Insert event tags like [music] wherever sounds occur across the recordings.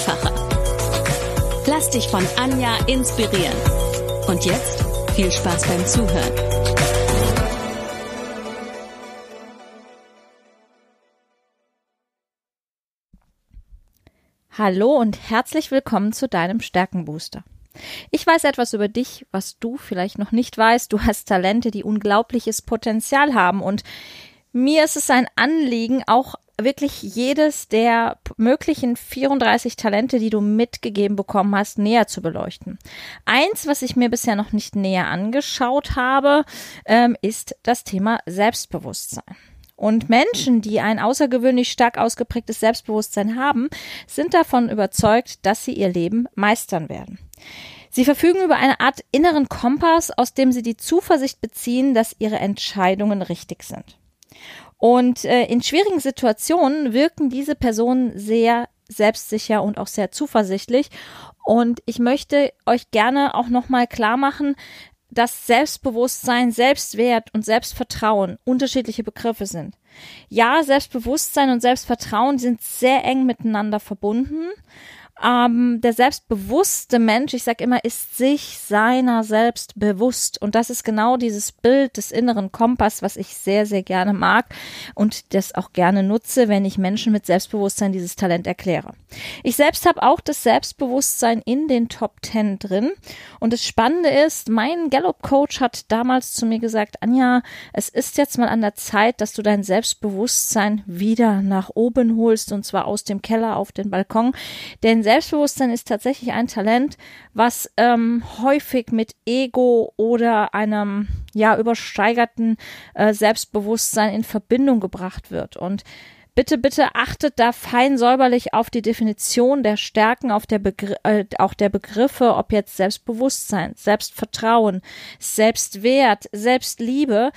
einfacher. Lass dich von Anja inspirieren. Und jetzt viel Spaß beim Zuhören. Hallo und herzlich willkommen zu deinem Stärkenbooster. Ich weiß etwas über dich, was du vielleicht noch nicht weißt. Du hast Talente, die unglaubliches Potenzial haben und mir ist es ein Anliegen, auch wirklich jedes der möglichen 34 Talente, die du mitgegeben bekommen hast, näher zu beleuchten. Eins, was ich mir bisher noch nicht näher angeschaut habe, ähm, ist das Thema Selbstbewusstsein. Und Menschen, die ein außergewöhnlich stark ausgeprägtes Selbstbewusstsein haben, sind davon überzeugt, dass sie ihr Leben meistern werden. Sie verfügen über eine Art inneren Kompass, aus dem sie die Zuversicht beziehen, dass ihre Entscheidungen richtig sind. Und äh, in schwierigen Situationen wirken diese Personen sehr selbstsicher und auch sehr zuversichtlich. Und ich möchte euch gerne auch nochmal klar machen, dass Selbstbewusstsein, Selbstwert und Selbstvertrauen unterschiedliche Begriffe sind. Ja, Selbstbewusstsein und Selbstvertrauen sind sehr eng miteinander verbunden, ähm, der selbstbewusste Mensch, ich sage immer, ist sich seiner selbst bewusst. Und das ist genau dieses Bild des inneren Kompass, was ich sehr, sehr gerne mag und das auch gerne nutze, wenn ich Menschen mit Selbstbewusstsein dieses Talent erkläre. Ich selbst habe auch das Selbstbewusstsein in den Top Ten drin. Und das Spannende ist, mein Gallup-Coach hat damals zu mir gesagt, Anja, es ist jetzt mal an der Zeit, dass du dein Selbstbewusstsein wieder nach oben holst und zwar aus dem Keller auf den Balkon. Denn Selbstbewusstsein ist tatsächlich ein Talent, was ähm, häufig mit Ego oder einem ja übersteigerten äh, Selbstbewusstsein in Verbindung gebracht wird. Und Bitte, bitte achtet da fein säuberlich auf die Definition der Stärken, auf der Begr äh, auch der Begriffe, ob jetzt Selbstbewusstsein, Selbstvertrauen, Selbstwert, Selbstliebe.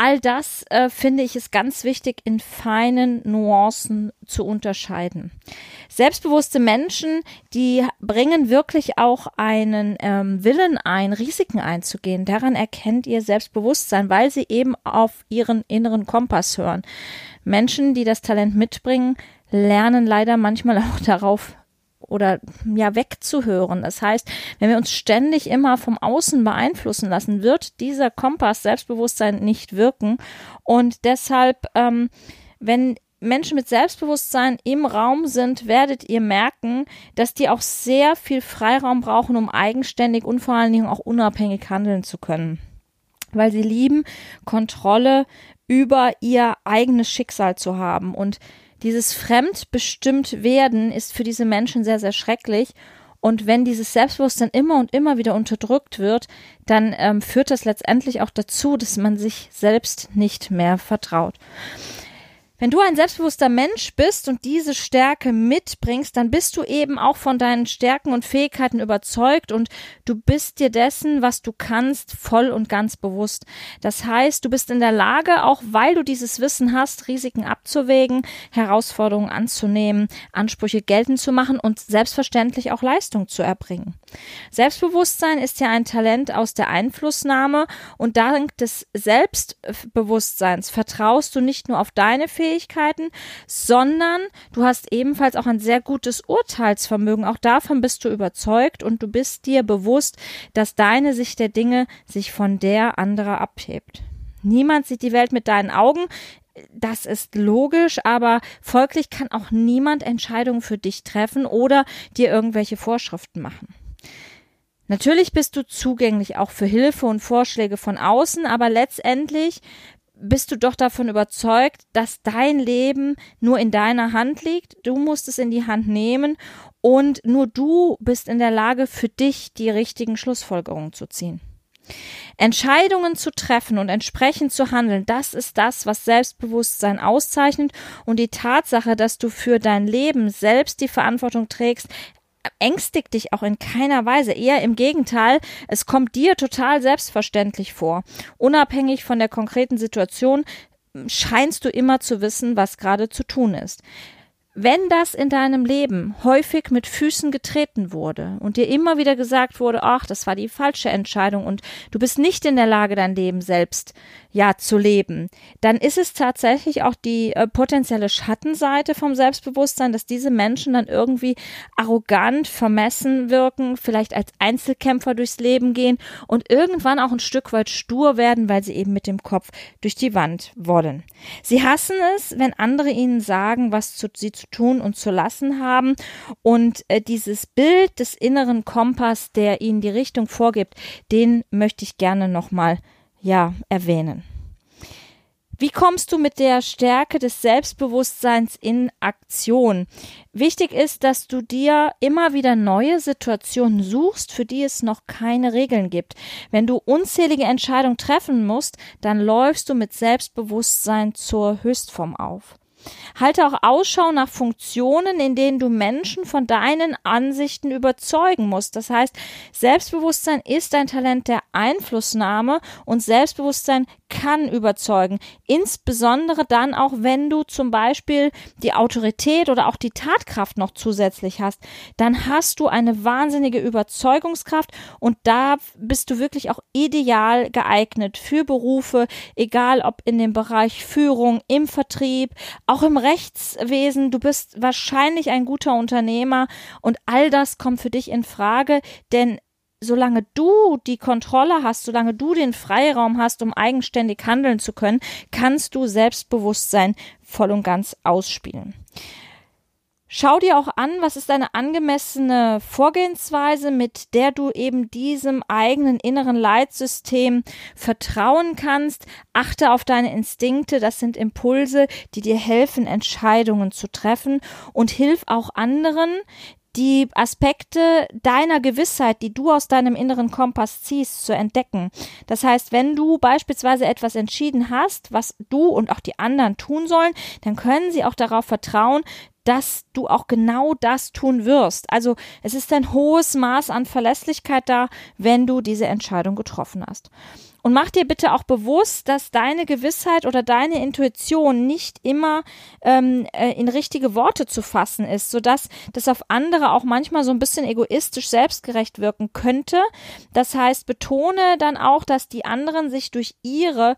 All das äh, finde ich ist ganz wichtig in feinen Nuancen zu unterscheiden. Selbstbewusste Menschen, die bringen wirklich auch einen ähm, Willen ein, Risiken einzugehen. Daran erkennt ihr Selbstbewusstsein, weil sie eben auf ihren inneren Kompass hören. Menschen, die das Talent mitbringen, lernen leider manchmal [laughs] auch darauf oder ja wegzuhören. Das heißt, wenn wir uns ständig immer vom Außen beeinflussen lassen, wird dieser Kompass Selbstbewusstsein nicht wirken. Und deshalb, ähm, wenn Menschen mit Selbstbewusstsein im Raum sind, werdet ihr merken, dass die auch sehr viel Freiraum brauchen, um eigenständig und vor allen Dingen auch unabhängig handeln zu können. Weil sie lieben, Kontrolle über ihr eigenes Schicksal zu haben und dieses fremdbestimmt werden ist für diese Menschen sehr, sehr schrecklich. Und wenn dieses Selbstbewusstsein immer und immer wieder unterdrückt wird, dann ähm, führt das letztendlich auch dazu, dass man sich selbst nicht mehr vertraut. Wenn du ein selbstbewusster Mensch bist und diese Stärke mitbringst, dann bist du eben auch von deinen Stärken und Fähigkeiten überzeugt und du bist dir dessen, was du kannst, voll und ganz bewusst. Das heißt, du bist in der Lage, auch weil du dieses Wissen hast, Risiken abzuwägen, Herausforderungen anzunehmen, Ansprüche geltend zu machen und selbstverständlich auch Leistung zu erbringen. Selbstbewusstsein ist ja ein Talent aus der Einflussnahme und dank des Selbstbewusstseins vertraust du nicht nur auf deine Fähigkeiten, Fähigkeiten, sondern du hast ebenfalls auch ein sehr gutes Urteilsvermögen. Auch davon bist du überzeugt und du bist dir bewusst, dass deine Sicht der Dinge sich von der anderer abhebt. Niemand sieht die Welt mit deinen Augen. Das ist logisch, aber folglich kann auch niemand Entscheidungen für dich treffen oder dir irgendwelche Vorschriften machen. Natürlich bist du zugänglich auch für Hilfe und Vorschläge von außen, aber letztendlich bist du doch davon überzeugt, dass dein Leben nur in deiner Hand liegt. Du musst es in die Hand nehmen und nur du bist in der Lage, für dich die richtigen Schlussfolgerungen zu ziehen. Entscheidungen zu treffen und entsprechend zu handeln, das ist das, was Selbstbewusstsein auszeichnet und die Tatsache, dass du für dein Leben selbst die Verantwortung trägst, ängstigt dich auch in keiner Weise. Eher im Gegenteil, es kommt dir total selbstverständlich vor. Unabhängig von der konkreten Situation scheinst du immer zu wissen, was gerade zu tun ist. Wenn das in deinem Leben häufig mit Füßen getreten wurde und dir immer wieder gesagt wurde, ach, das war die falsche Entscheidung und du bist nicht in der Lage, dein Leben selbst ja zu leben, dann ist es tatsächlich auch die äh, potenzielle Schattenseite vom Selbstbewusstsein, dass diese Menschen dann irgendwie arrogant, vermessen wirken, vielleicht als Einzelkämpfer durchs Leben gehen und irgendwann auch ein Stück weit stur werden, weil sie eben mit dem Kopf durch die Wand wollen. Sie hassen es, wenn andere ihnen sagen, was zu, sie zu tun und zu lassen haben und äh, dieses Bild des inneren Kompass, der ihnen die Richtung vorgibt, den möchte ich gerne nochmal ja, erwähnen. Wie kommst du mit der Stärke des Selbstbewusstseins in Aktion? Wichtig ist, dass du dir immer wieder neue Situationen suchst, für die es noch keine Regeln gibt. Wenn du unzählige Entscheidungen treffen musst, dann läufst du mit Selbstbewusstsein zur Höchstform auf. Halte auch Ausschau nach Funktionen, in denen du Menschen von deinen Ansichten überzeugen musst. Das heißt, Selbstbewusstsein ist ein Talent der Einflussnahme und Selbstbewusstsein kann überzeugen. Insbesondere dann auch, wenn du zum Beispiel die Autorität oder auch die Tatkraft noch zusätzlich hast, dann hast du eine wahnsinnige Überzeugungskraft und da bist du wirklich auch ideal geeignet für Berufe, egal ob in dem Bereich Führung, im Vertrieb, auch im Rechtswesen. Du bist wahrscheinlich ein guter Unternehmer und all das kommt für dich in Frage, denn solange du die Kontrolle hast, solange du den Freiraum hast, um eigenständig handeln zu können, kannst du Selbstbewusstsein voll und ganz ausspielen. Schau dir auch an, was ist eine angemessene Vorgehensweise, mit der du eben diesem eigenen inneren Leitsystem vertrauen kannst. Achte auf deine Instinkte, das sind Impulse, die dir helfen, Entscheidungen zu treffen und hilf auch anderen, die Aspekte deiner Gewissheit, die du aus deinem inneren Kompass ziehst, zu entdecken. Das heißt, wenn du beispielsweise etwas entschieden hast, was du und auch die anderen tun sollen, dann können sie auch darauf vertrauen, dass du auch genau das tun wirst. Also es ist ein hohes Maß an Verlässlichkeit da, wenn du diese Entscheidung getroffen hast. Und mach dir bitte auch bewusst, dass deine Gewissheit oder deine Intuition nicht immer ähm, äh, in richtige Worte zu fassen ist, sodass das auf andere auch manchmal so ein bisschen egoistisch selbstgerecht wirken könnte. Das heißt, betone dann auch, dass die anderen sich durch ihre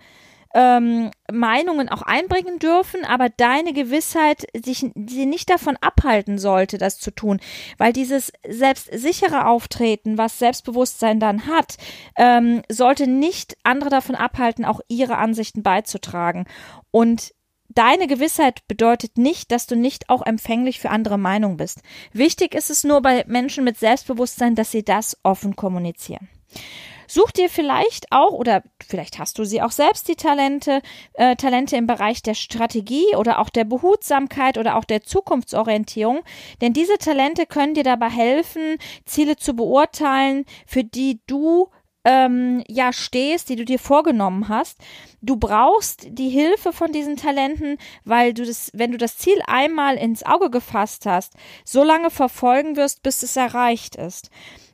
ähm, Meinungen auch einbringen dürfen, aber deine Gewissheit sich sie nicht davon abhalten sollte, das zu tun, weil dieses selbstsichere Auftreten, was Selbstbewusstsein dann hat, ähm, sollte nicht andere davon abhalten, auch ihre Ansichten beizutragen. Und Deine Gewissheit bedeutet nicht, dass du nicht auch empfänglich für andere Meinungen bist. Wichtig ist es nur bei Menschen mit Selbstbewusstsein, dass sie das offen kommunizieren. Such dir vielleicht auch oder vielleicht hast du sie auch selbst die Talente, äh, Talente im Bereich der Strategie oder auch der Behutsamkeit oder auch der Zukunftsorientierung, denn diese Talente können dir dabei helfen, Ziele zu beurteilen, für die du ähm, ja stehst, die du dir vorgenommen hast. Du brauchst die Hilfe von diesen Talenten, weil du das, wenn du das Ziel einmal ins Auge gefasst hast, so lange verfolgen wirst, bis es erreicht ist.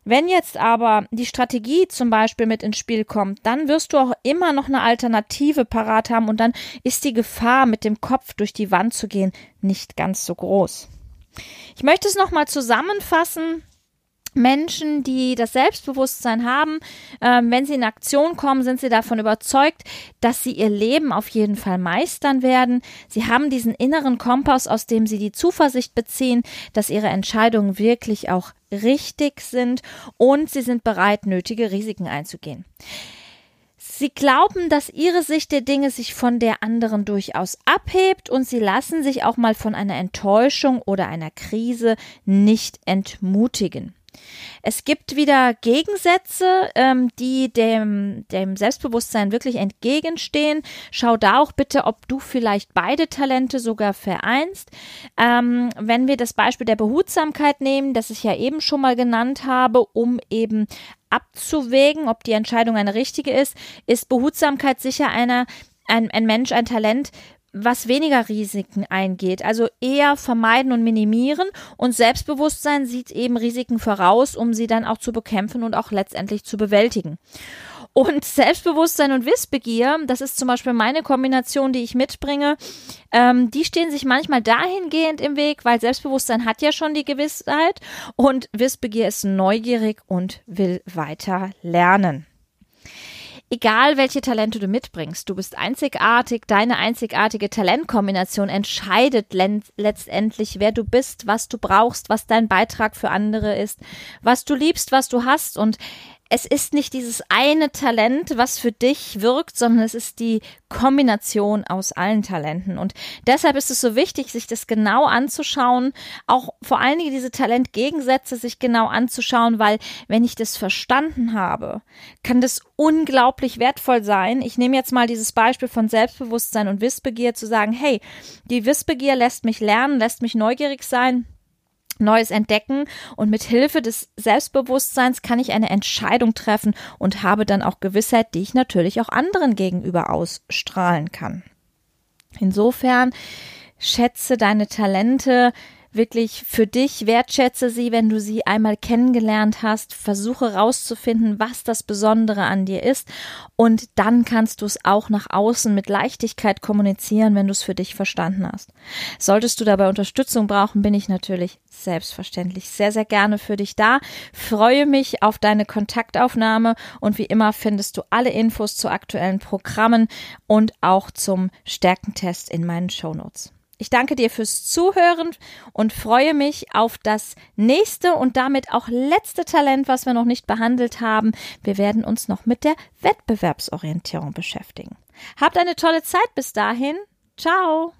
Wenn jetzt aber die Strategie zum Beispiel mit ins Spiel kommt, dann wirst du auch immer noch eine Alternative parat haben und dann ist die Gefahr, mit dem Kopf durch die Wand zu gehen, nicht ganz so groß. Ich möchte es nochmal zusammenfassen. Menschen, die das Selbstbewusstsein haben, äh, wenn sie in Aktion kommen, sind sie davon überzeugt, dass sie ihr Leben auf jeden Fall meistern werden. Sie haben diesen inneren Kompass, aus dem sie die Zuversicht beziehen, dass ihre Entscheidungen wirklich auch richtig sind und sie sind bereit, nötige Risiken einzugehen. Sie glauben, dass ihre Sicht der Dinge sich von der anderen durchaus abhebt und sie lassen sich auch mal von einer Enttäuschung oder einer Krise nicht entmutigen. Es gibt wieder Gegensätze, ähm, die dem, dem Selbstbewusstsein wirklich entgegenstehen. Schau da auch bitte, ob du vielleicht beide Talente sogar vereinst. Ähm, wenn wir das Beispiel der Behutsamkeit nehmen, das ich ja eben schon mal genannt habe, um eben abzuwägen, ob die Entscheidung eine richtige ist, ist Behutsamkeit sicher einer, ein, ein Mensch, ein Talent, was weniger Risiken eingeht, also eher vermeiden und minimieren. Und Selbstbewusstsein sieht eben Risiken voraus, um sie dann auch zu bekämpfen und auch letztendlich zu bewältigen. Und Selbstbewusstsein und Wissbegier, das ist zum Beispiel meine Kombination, die ich mitbringe, ähm, die stehen sich manchmal dahingehend im Weg, weil Selbstbewusstsein hat ja schon die Gewissheit und Wissbegier ist neugierig und will weiter lernen egal welche Talente du mitbringst, du bist einzigartig, deine einzigartige Talentkombination entscheidet letztendlich, wer du bist, was du brauchst, was dein Beitrag für andere ist, was du liebst, was du hast. Und es ist nicht dieses eine Talent, was für dich wirkt, sondern es ist die Kombination aus allen Talenten. Und deshalb ist es so wichtig, sich das genau anzuschauen, auch vor allen Dingen diese Talentgegensätze sich genau anzuschauen, weil wenn ich das verstanden habe, kann das unglaublich wertvoll sein. Ich nehme jetzt mal dieses Beispiel von Selbstbewusstsein und Wissbegier zu sagen, hey, die Wissbegier lässt mich lernen, lässt mich neugierig sein Neues entdecken und mit Hilfe des Selbstbewusstseins kann ich eine Entscheidung treffen und habe dann auch Gewissheit, die ich natürlich auch anderen gegenüber ausstrahlen kann. Insofern schätze deine Talente, wirklich für dich, wertschätze sie, wenn du sie einmal kennengelernt hast, versuche rauszufinden, was das Besondere an dir ist und dann kannst du es auch nach außen mit Leichtigkeit kommunizieren, wenn du es für dich verstanden hast. Solltest du dabei Unterstützung brauchen, bin ich natürlich selbstverständlich sehr, sehr gerne für dich da. Freue mich auf deine Kontaktaufnahme und wie immer findest du alle Infos zu aktuellen Programmen und auch zum Stärkentest in meinen Shownotes. Ich danke dir fürs Zuhören und freue mich auf das nächste und damit auch letzte Talent, was wir noch nicht behandelt haben. Wir werden uns noch mit der Wettbewerbsorientierung beschäftigen. Habt eine tolle Zeit bis dahin. Ciao.